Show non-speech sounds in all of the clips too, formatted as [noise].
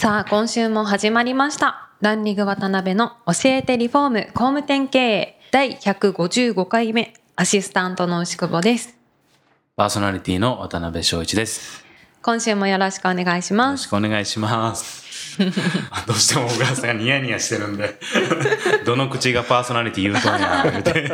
さあ今週も始まりましたランリング渡辺の教えてリフォーム工務店経営第155回目アシスタントの牛久保ですパーソナリティの渡辺翔一です。今週もよろしくお願いしよますろしくお願いします。[laughs] どうしても小倉さんがニヤニヤしてるんで、[laughs] どの口がパーソナリティ言うとんや、言うて。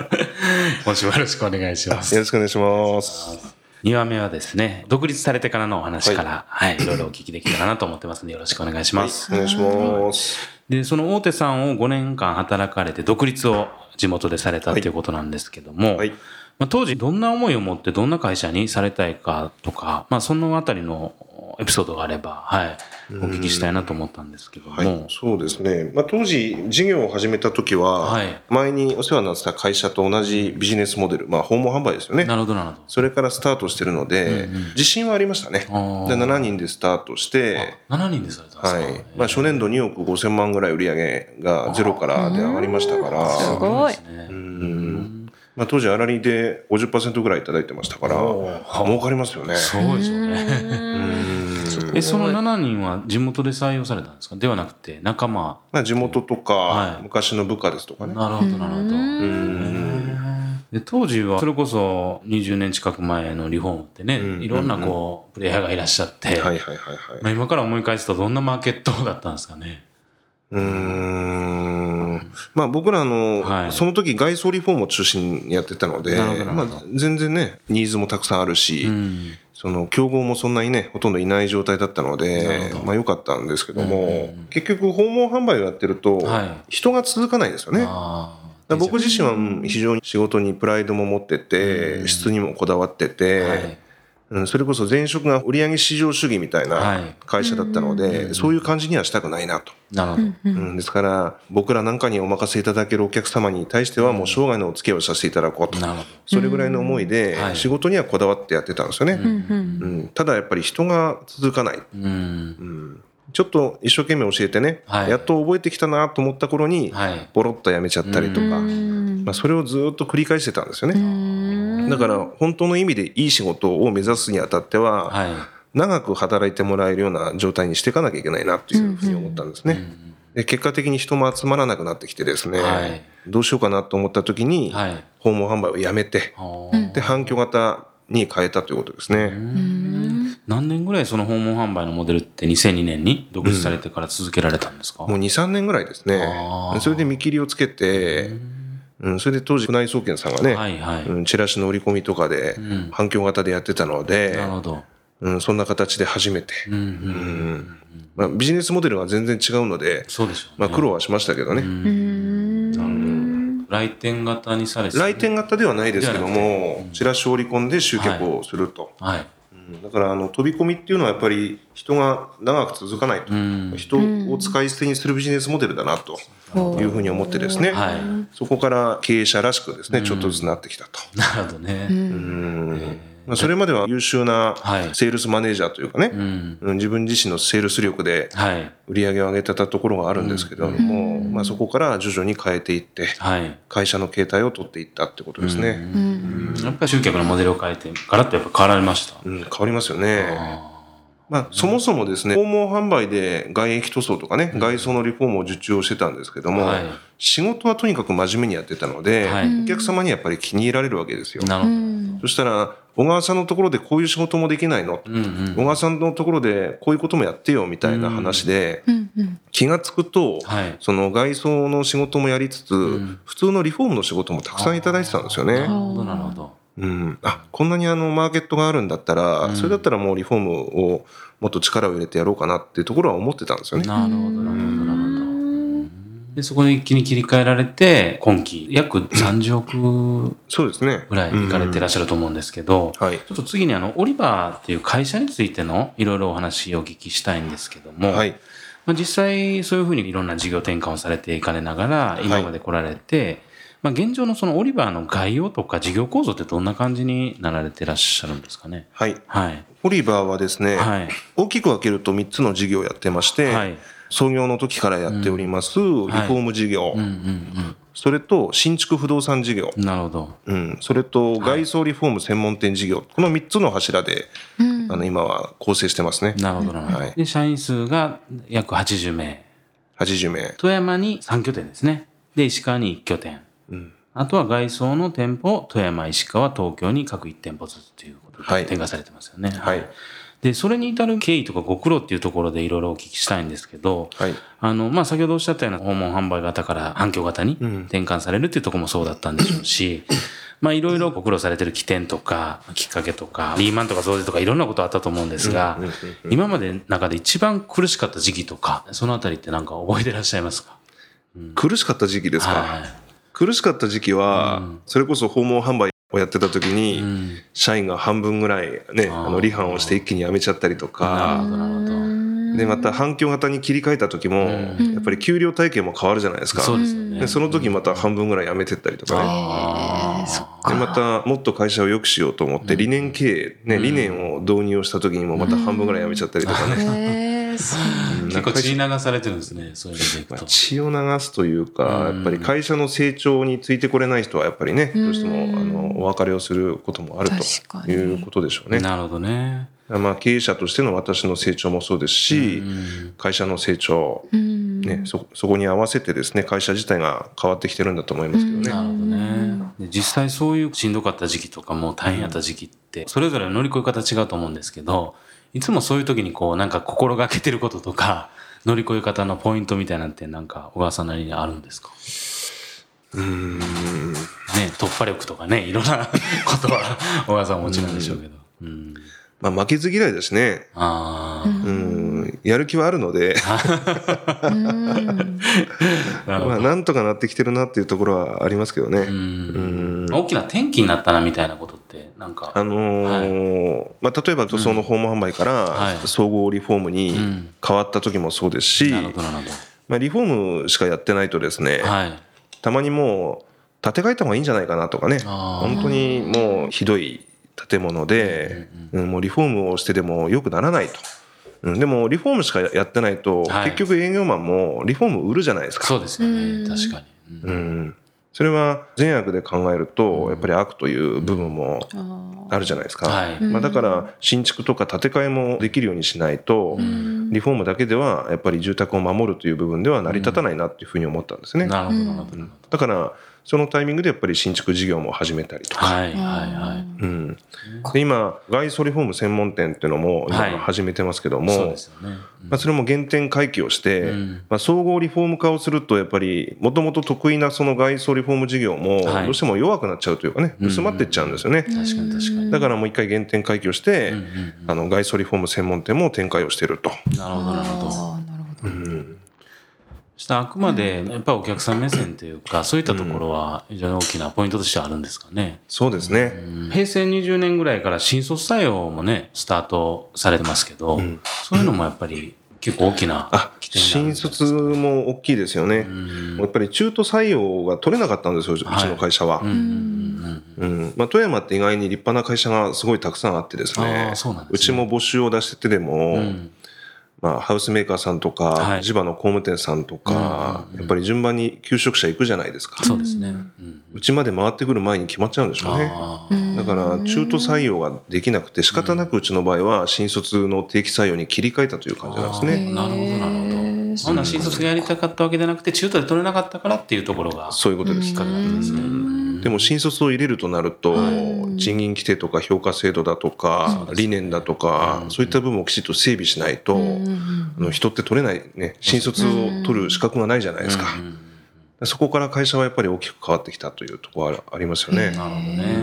[laughs] 今週もよろしくお願いします。よろしくお願いします。2話目はですね、独立されてからのお話から、はい、い、ろいろお聞きできたらなと思ってますので、よろしくお願いします。お願いします。で、その大手さんを5年間働かれて、独立を地元でされたっていうことなんですけども、はい。まあ、当時どんな思いを持ってどんな会社にされたいかとか、まあ、そのあたりのエピソードがあれば、はい、お聞きしたいなと思ったんですけども。はい、そうですね。まあ、当時、事業を始めた時は、はい前にお世話になってた会社と同じビジネスモデル、まあ、訪問販売ですよね。なるほど、なるほど。それからスタートしてるので、自信はありましたね。で、あー7人でスタートして、7人でされたんですか、はい。まあ、初年度2億5千万ぐらい売り上げがゼロからで上がりましたから、すごいですね。うんまあ、当時、粗利で50%ぐらいいただいてましたから、儲かりますよね。すごいですよね。え、その7人は地元で採用されたんですか？ではなくて、仲間。まあ、地元とか、はい昔の部下ですとかね。なるほど、なるほど。で当時はそれこそ20年近く前のリフォームってね、うんいろんなこうプレイヤーがいらっしゃって、はいはいはいはい。まあ、今から思い返すとどんなマーケットだったんですかね？うーんまあ僕らあの、はいその時外装リフォームを中心にやってたのでまあ、全然ねニーズもたくさんあるし、うんその競合もそんなにねほとんどいない状態だったのでまあ良かったんですけども、結局訪問販売をやってると、はい。人が続かないですよね。僕自身はうん非常に仕事にプライドも持ってて、うん。質にもこだわってて、はいうん、それこそ前職が売上市場主義みたいはない。会社だったので、そういう感じにはしたくないなと。なるほど。うん、ですから僕らなんかにお任せいただけるお客様に対してはもう生涯のお付き合いをさせていただこうと。なるほど。それぐらいの思いではい。仕事にはこだわってやってたんですよね、うんただやっぱり人が続かない、うん。うん、ちょっと一生懸命教えてね、はい。やっと覚えてきたなと思った頃にはい。ボロッとやめちゃったりとか、まあ、それをずっと繰り返してたんですよね、だから本当の意味でいい仕事を目指すにあたっては、はい。長く働いてもらえるような状態にしていかなきゃいけないなというふうに思ったんですね。で結果的に人も集まらなくなってきてですね、はいどうしようかなと思った時に、はい。訪問販売をやめて、で、反響型に変えたということですね。何年ぐらいその訪問販売のモデルって2002年に独立されてから続けられたんですか、もう2、3年ぐらいですね。それで見切りをつけて、うん、それで当時、宮内総研さんがね、はいはい。うん、チラシの売り込みとかでん反響型でやってたので、なるほど。うん、そんな形で初めて、うんうん。うんまあ、ビジネスモデルは全然違うので、そうでしょうね。まあ、苦労はしましたけどね。来店型にされて来店型ではないですけどではも、チラシを織り込んで集客をすると。はい。うんだからあの飛び込みっていうのはやっぱり人が長く続かないと、ん。人を使い捨てにするビジネスモデルだなというふうに思ってですね、はい。そこから経営者らしくですね、ちょっとずつなってきたと。なるほどね。うんまあ、それまでは優秀なはいセールスマネージャーというかね、うん。うん自分自身のセールス力ではい。売り上げを上げてたところがあるんですけども、まあ、そこから徐々に変えていってはい。会社の形態を取っていったってことですね、やっぱり集客のモデルを変えて、ガラッとやっぱ変わられました。うん、変わりますよね。まあ、そもそもですね、訪問販売で外壁塗装とかね、外装のリフォームを受注をしてたんですけども、はい仕事はとにかく真面目にやってたので、はいお客様にやっぱり気に入られるわけですよ。なるほど。そしたら、小川さんのところでこういう仕事もできないの、うんうん。小川さんのところでこういうこともやってよみたいな話で、気がつくと、はいその外装の仕事もやりつつ、普通のリフォームの仕事もたくさんいただいてたんですよね。なるほど、なるほど。うん、あこんなにあのマーケットがあるんだったら、それだったらもうリフォームをもっと力を入れてやろうかなっていうところは思ってたんですよね。なるほど、なるほど、なるほど。で、そこで一気に切り替えられて、今期約30億そうですね。ぐらい行かれてらっしゃると思うんですけど、はい。ちょっと次にあの、オリバーっていう会社についてのいろいろお話をお聞きしたいんですけども、はい。まあ、実際そういうふうにいろんな事業転換をされていかれながら、今まで来られて、まあ、現状のそのオリバーの概要とか事業構造ってどんな感じになられてらっしゃるんですかね？はい。はい。オリバーはですね、はい。大きく分けると3つの事業をやってまして、はい。創業の時からやっております、リフォーム事業、うんうんそれと新築不動産事業、うん。なるほど。うん、それと外装リフォーム専門店事業、この3つの柱で、あの今は構成してますね。なるほど、なるほど。はいで、社員数が約80名。80名。富山に3拠点ですね。で、石川に1拠点。うんあとは外装の店舗を富山、石川、東京に各1店舗ずつということはいで展開されてますよね。はい。で、それに至る経緯とかご苦労っていうところでいろいろお聞きしたいんですけど、はい。あの、まあ、先ほどおっしゃったような訪問販売型から反響型にうん転換されるっていうところもそうだったんでしょうし、[laughs] まあ、いろいろご苦労されてる起点とか、きっかけとか、リーマンとか増税とかいろんなことあったと思うんですがうんうんうん、今までの中で一番苦しかった時期とか、そのあたりってなんか覚えてらっしゃいますか？苦しかった時期ですか？はい。苦しかった時期は、うんそれこそ訪問販売をやってた時に、うん。社員が半分ぐらいね、あの離反をして一気に辞めちゃったりとなるか、ほど、なるほど。で、また反響型に切り替えた時も、うんやっぱり給料体系も変わるじゃないですか。そうですよね。で、その時また半分ぐらい辞めてったりとかね。で、またもっと会社を良くしようと思って、理念経営、ね、理念を導入をした時にもまた半分ぐらい辞めちゃったりとかね。へえそううん結構血流されてるんですね、そういう意味でいくまあと。血を流すというか、うんやっぱり会社の成長についてこれない人はやっぱりね、どうしてもうんあのお別れをすることもあるということでしょうね。なるほどね。まあ経営者としての私の成長もそうですし、うん会社の成長、うんね、そそこに合わせてですね、会社自体が変わってきてるんだと思いますけどね。なるほどね。で実際そういうしんどかった時期とかも大変やった時期って、それぞれ乗り越え方違うと思うんですけど、いつもそういう時にこうなんか心がけてることとか、乗り越え方のポイントみたいなんてなんか小川さんなりにあるんですか？うーん。ね、突破力とかね、いろんなことは小川さんはもちろんでしょうけど。うん。まあ負けず嫌いだしね、ああ、うん、やる気はあるので。[laughs] まあなんとかなってきてるなっていうところはありますけどね。大きな転機になったなみたいなことって、なんか。あのーまあ、例えば塗装の訪問販売かはいら総合リフォームにうん変わった時もそうですし、まあ、リフォームしかやってないとですね、ど。はい。たまにもう建て替えた方がいいんじゃないかなとかね本当にもうひどい建物で、うんもうリフォームをしてでも良くならないと。うん、でもリフォームしかやってないと、はい結局営業マンもリフォーム売るじゃないですか。そうですようんね。確かに。うんうん、それは善悪で考えるとやっぱり悪という部分もああるじゃないですか。はい。まあ、だから新築とか建て替えもできるようにしないと、ーリフォームだけではやっぱり住宅を守るという部分では成り立たないなっていうふうに思ったんですね。なるほど、なるほど。なるほだからそのタイミングでやっぱり新築事業も始めたりとか、どはい、はい、はい。うん、で今外装リフォーム専門店っていうのも今はい始めてますけども、そうですよね。まあ、それも原点回帰をして、うんまあ、総合リフォーム化をするとやっぱりもともと得意なその外装リフォーム事業もはいどうしても弱くなっちゃうというかねうん薄まっていっちゃうんですよね。確かに、確かに。だからもう一回原点回帰をして、うんうんあの外装リフォーム専門店も展開をしていると。うんなるほど、なるほど。してあくまで、やっぱりお客さん目線というか、そういったところは非常に大きなポイントとしてあるんですかね。そうですね。平成20年ぐらいから新卒採用もね、スタートされてますけど、ん。そういうのもやっぱり結構大きなあ、新卒も大きいですよね。うん。やっぱり中途採用が取れなかったんですよ、うちの会社は。うんうんうんまあ、富山って意外に立派な会社がすごいたくさんあってですあねね。うちも募集を出しててでも、うんうんまあ、ハウスメーカーさんとか、はい地場の工務店さんとか、うんうんうんやっぱり順番に求職者行くじゃないですか。そうですね。うちまで回ってくる前に決まっちゃうんでしょうね。だから中途採用ができなくて仕方なくうちの場合は新卒の定期採用に切り替えたという感じなんですね。なるほど、なるほど。そんな新卒がやりたかったわけじゃなくて、中途で取れなかったからっていうところが、そういうことです。きっかけんですね。でも新卒を入れるとなると、はい。賃金規定とか評価制度だとか、理念だとか、そういった部分をきちっと整備しないと、あの人って取れないね、新卒を取る資格がないじゃないですか。そこから会社はやっぱり大きく変わってきたというところはありますよね。なるほどね。う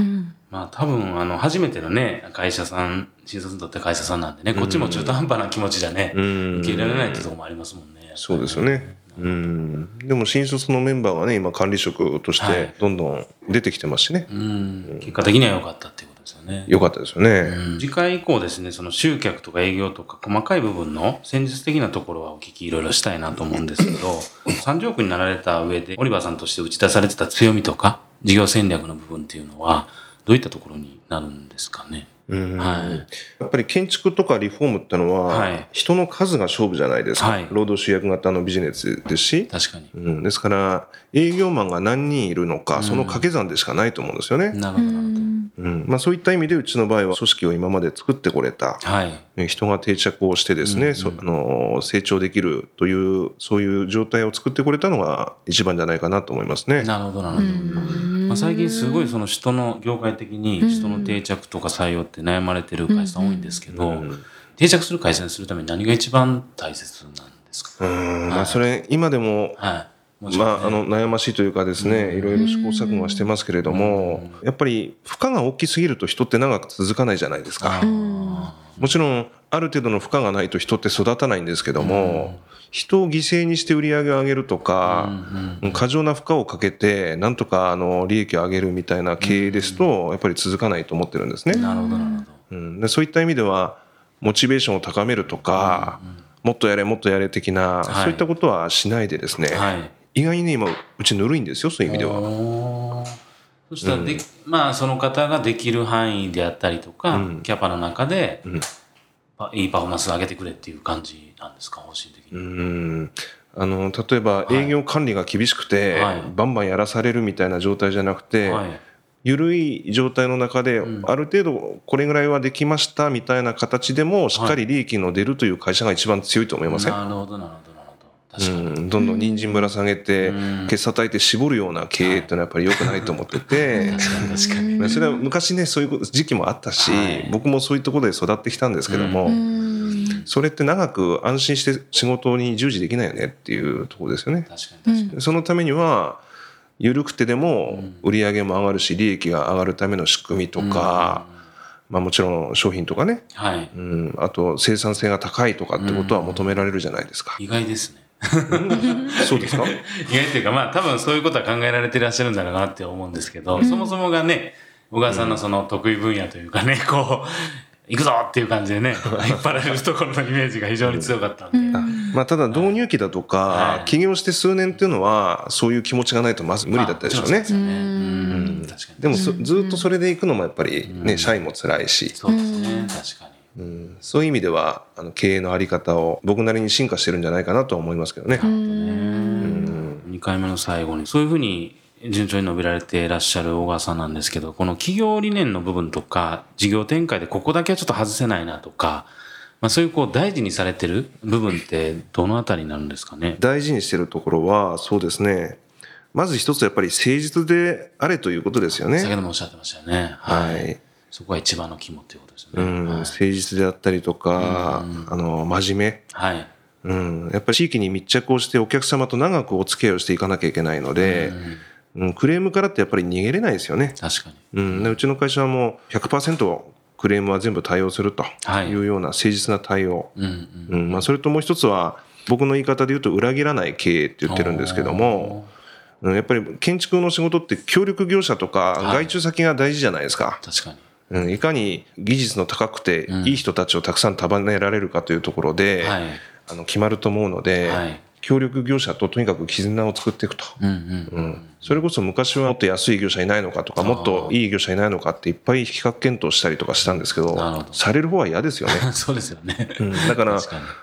ん。まあ多分、あの、初めてのね、会社さん、新卒にとって会社さんなんでね、こっちも中途半端な気持ちじゃね、うん。受け入れられないってところもありますもんね。そうですよね。うん。でも新卒のメンバーはね、今管理職としはいてどんどん出てきてますしね。うん。結果的には良かったっていうことですよね。ね。良かったですよね。うん次回以降ですね、その集客とか営業とか細かい部分の戦術的なところはお聞きいろいろしたいなと思うんですけど、[laughs] 30億になられた上で、オリバーさんとして打ち出されてた強みとか、事業戦略の部分っていうのは、どういったところになるんですかね。うん。はい。やっぱり建築とかリフォームってのは、はい。人の数が勝負じゃないですか、はい。労働集約型のビジネスですし、確かに。うん、ですから営業マンが何人いるのか、その掛け算でしかないと思うんですよね、なるほど。うん。まあ、そういった意味でうちの場合は組織を今まで作ってこれた。はい。ね人が定着をしてですね、そあの成長できるというそういう状態を作ってこれたのが一番じゃないかなと思いますね。なるほど、なるほど。まあ、最近すごいその人の業界的に人の定着とか採用って悩まれてる会社さん多いんですけど、定着する会社にするために何が一番大切なんですか、うん。まあ、それ今でもはい。ねまあ、あの悩ましいというかですね、いろいろ試行錯誤はしてますけれども、やっぱり負荷が大きすぎると人って長く続かないじゃないですか。もちろん、ある程度の負荷がないと人って育たないんですけども、人を犠牲にして売り上げを上げるとか、過剰な負荷をかけて、なんとかあの利益を上げるみたいな経営ですと、やっぱり続かないと思ってるんですね。なるほど、なるほど。うん、でそういった意味では、モチベーションを高めるとか、もっとやれ、もっとやれ的な、はい。そういったことはしないでですね、はい。意外にね、今、うちぬるいんですよ、そういう意味では。そしたらで、まあその方ができる範囲であったりとか、キャパの中で、あいいパフォーマンスを上げてくれっていう感じなんですか方針的に、うん。あの例えば営業管理が厳しくて、はい。バンバンやらされるみたいな状態じゃなくて、はい。緩い状態の中で、ある程度これぐらいはできましたみたいな形でもしっかり利益の出るという会社が一番強いと思いません、なるほどなるほどなるほど確かに、うん、どんどん人参ぶら下げて、決差たいて絞るような経営っていうのはやっぱり良くないと思ってて、[laughs] 確かにまあそれは昔ねそういう時期もあったし、はい。僕もそういうところで育ってきたんですけども、それって長く安心して仕事に従事できないよねっていうところですよね。確かに確かに、そのためには緩くてでも売り上げも上がるし利益が上がるための仕組みとか、まあ、もちろん商品とかね、はい。うん、あと生産性が高いとかってことは求められるじゃないですか。意外ですね [laughs] そうですか？意外っていうかまあ多分そういうことは考えられていらっしゃるんだろうなって思うんですけど、そもそもがね小川さんのその得意分野というかねこう行くぞっていう感じでね [laughs] 引っ張られるところのイメージが非常に強かったんで、まあ、ただ導入期だとか、はい。起業して数年っていうのはそういう気持ちがないとまず無理だったでしょうね。ですよね。うん。確かに。でもそずっとそれで行くのもやっぱりね、社員も辛いし、そうですね。確かにうん。そういう意味ではあの経営のあり方を僕なりに進化してるんじゃないかなとは思いますけどね。2回目の最後にそういうふうに順調に伸びられていらっしゃる小川さんなんですけどこの企業理念の部分とか事業展開でここだけはちょっと外せないなとか、まあ、そういうこう大事にされてる部分ってどのあたりになるんですかね？大事にしてるところはそうですね。まず一つやっぱり誠実であれということですよね。先ほどもおっしゃってましたよね。はいそこが一番の肝っていうことですよね、うん、はい。誠実であったりとか、あの真面目、はい。うん、やっぱり地域に密着をしてお客様と長くお付き合いをしていかなきゃいけないので、うん、クレームからってやっぱり逃げれないですよね。確かに。うん、でうちの会社はもう100%クレームは全部対応するとはいいうような誠実な対応、うんうん。うん。まあ、それともう一つは僕の言い方で言うと裏切らない経営って言ってるんですけども、うん、やっぱり建築の仕事って協力業者とかはい。外注先が大事じゃないですか。確かにうん、いかに技術の高くていい人たちをたくさん束ねられるかというところで、はい。あの決まると思うので、はい協力業者ととにかく絆を作っていくと。うんうん。うん、それこそ昔はもっと安い業者いないのかとかもっといい業者いないのかっていっぱい比較検討したりとかしたんですけどされる方は嫌ですよね、[laughs] そうですよね、うん、だから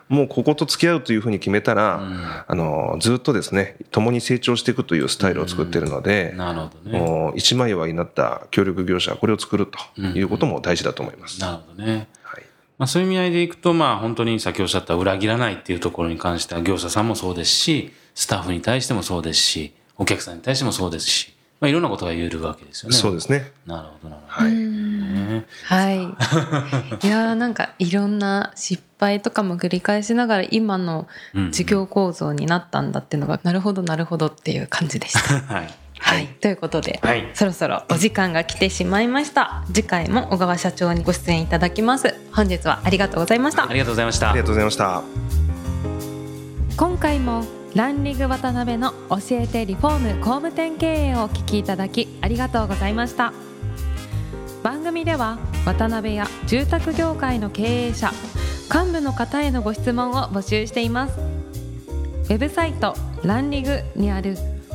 もうここと付き合うというふうに決めたら、あのずっとですね共に成長していくというスタイルを作ってるので、なるほどね。もう一枚岩になった協力業者これを作るということも大事だと思います。なるほどね。はいまあ、そういう意味合いでいくと、まあ、本当に先おっしゃった裏切らないっていうところに関しては業者さんもそうですしスタッフに対してもそうですしお客さんに対してもそうですし、まあ、いろんなことが言えるわけですよね。そうですね。なるほどなるほど。はい。ねはい。[laughs] いやーなんかいろんな失敗とかも繰り返しながら今の事業構造になったんだっていうのが、なるほどなるほどっていう感じでした。[laughs] はい。はい、ということで、はい。そろそろお時間が来てしまいました。次回も小川社長にご出演いただきます。本日はありがとうございました。ありがとうございました。ありがとうございました。今回もランリング渡辺の教えてリフォーム工務店経営をお聞きいただきありがとうございました。番組では渡辺や住宅業界の経営者幹部の方へのご質問を募集しています。ウェブサイトランリグにある